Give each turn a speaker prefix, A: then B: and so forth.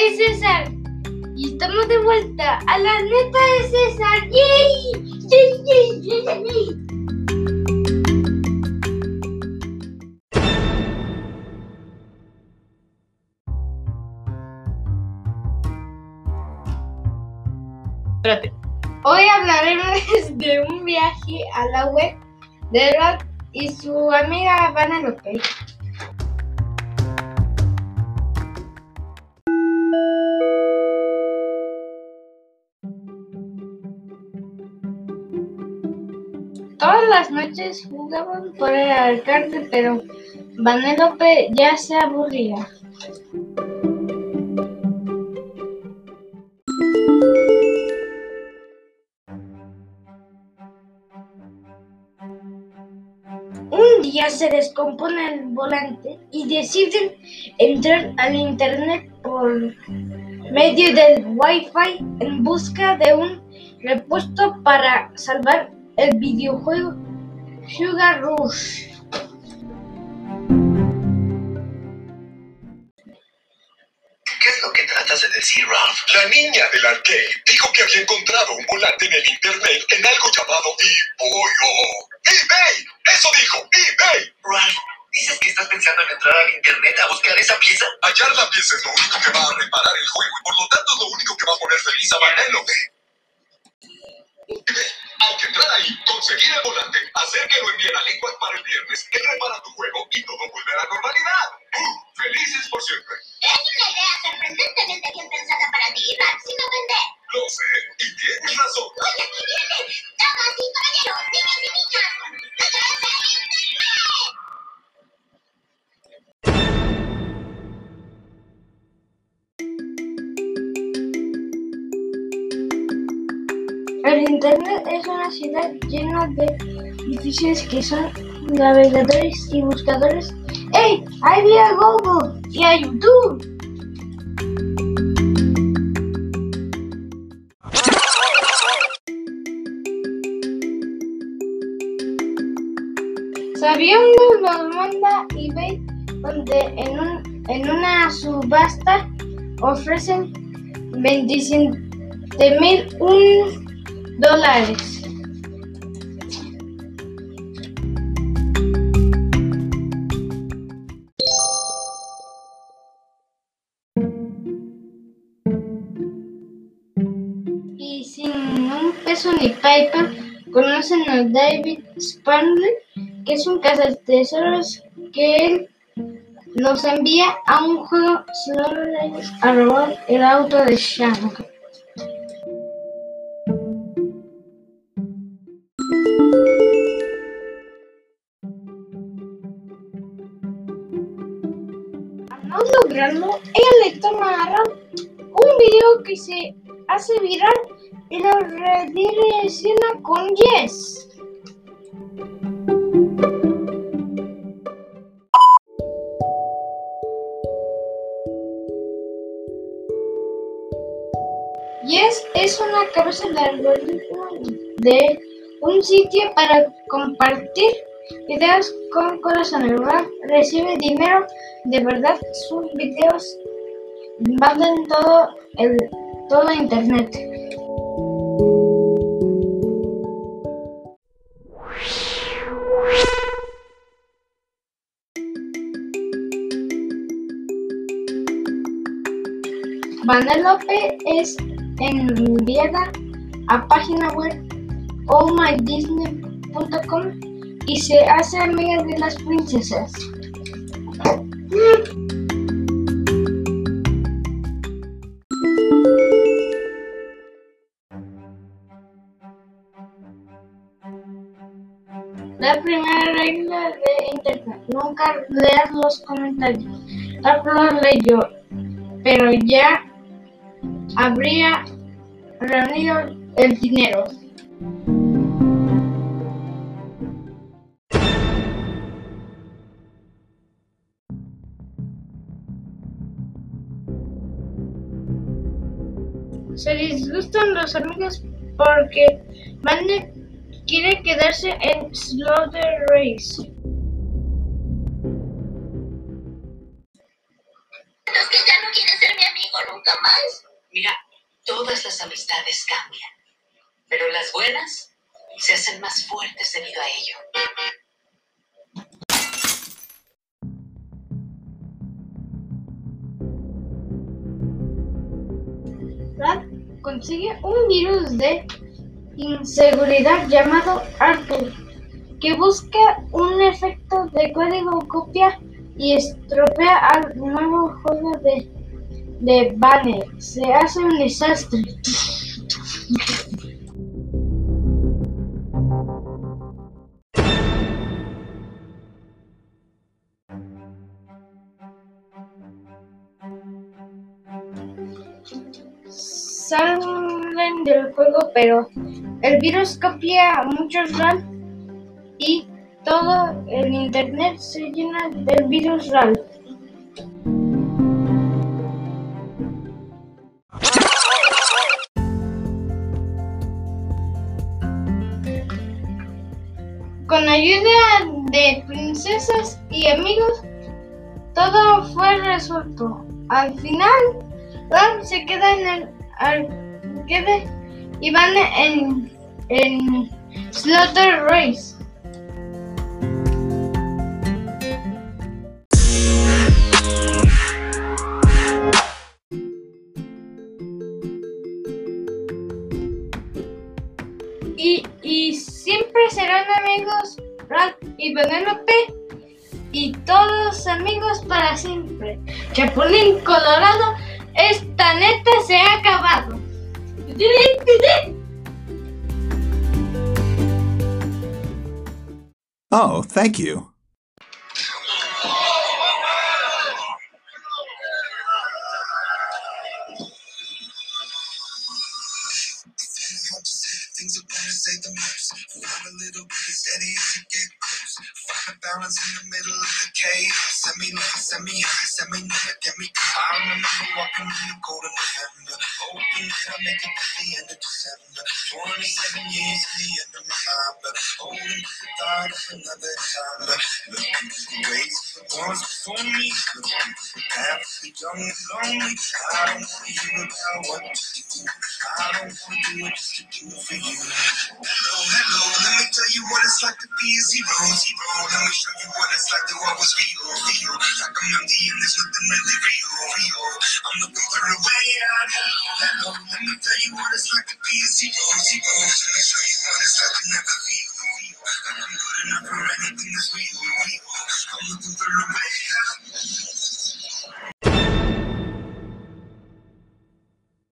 A: soy César y estamos de vuelta a la neta de César. ¡Yay! ¡Yay, yay, yay!
B: Espérate.
A: Hoy hablaremos de un viaje a la web de Rod y su amiga Vanellope. Todas jugaban por el alcalde, pero Vanellope ya se aburría. Un día se descompone el volante y deciden entrar al internet por medio del Wi-Fi en busca de un repuesto para salvar el videojuego Sugar Rush.
C: ¿Qué es lo que tratas de decir, Ralph?
D: La niña del arcade dijo que había encontrado un volante en el internet en algo llamado eBoyo. eBay, eso dijo, eBay.
C: Ralph, ¿dices que estás pensando en entrar al internet a buscar esa pieza?
D: Hallar la pieza es lo único que va a reparar el juego y por lo tanto es lo único que va a poner feliz a Vanellope. Que conseguir el volante, hacer que lo envíen a Liquid para el viernes, él repara tu juego y todo vuelve
E: El Internet
A: es una ciudad llena de edificios que son navegadores y buscadores. ¡Hey! ¡Ahí vi a Google y a YouTube! ¿Sabían que los manda eBay donde en, un, en una subasta ofrecen 27 mil un dólares? Y sin un peso ni PayPal, conocen a David Spanley, que es un cazatesoros que él nos envía a un juego solo a robar el auto de Shannon. No lograrlo, ella le toma a Ralph un video que se hace viral y lo redirecciona con Yes. Yes es una cabeza de algoritmo de un sitio para compartir videos con corazones. Ralph recibe dinero de verdad, sus videos valen todo el todo internet. Vanellope es enviada a página web allmydisney.com y se hace amiga de las princesas. La primera regla de Internet, nunca leas los comentarios. Los leyó, pero ya habría reunido el dinero. Se disgustan los amigos porque Vane quiere quedarse en Slaughter Race.
E: Es que ya no quiere ser mi amigo nunca más.
F: Mira, todas las amistades cambian, pero las buenas se hacen más fuertes debido a ello.
A: Brad consigue un virus de inseguridad llamado Arthur, que busca un efecto de código copia y estropea al nuevo juego de, de Banner. Se hace un desastre. Salen del juego, pero el virus copia muchos RAM y todo el internet se llena del virus RAM. Con ayuda de princesas y amigos, todo fue resuelto. Al final, se queda en el arcade y van en, en Slaughter Race. Y, y siempre serán amigos Rat y Penélope y todos amigos para siempre. Chapulín Colorado, esta neta se ha acabado.
G: Oh, thank you.
H: I balance in the middle of the cave. Send me send me send me get me. I remember walking in the cold of November. Hoping that I'll make it to the end of December. 27 years in the end of mind, but holding the thought of another time. Looking at the ways ones before me. Looking at the path the young and lonely. I don't wanna about what to do. I don't wanna do it just to do it for you. Hello, hello, let me tell you what it's like to be a zero, zero. Let me show you what it's like to always feel, feel like I'm empty and there's nothing really real, real. I'm looking for a way out. Hello, hello, let me tell you what it's like to be a zero, zero. Let me show you what it's like to never feel, feel like I'm good enough for anything that's real, real. I'm looking for a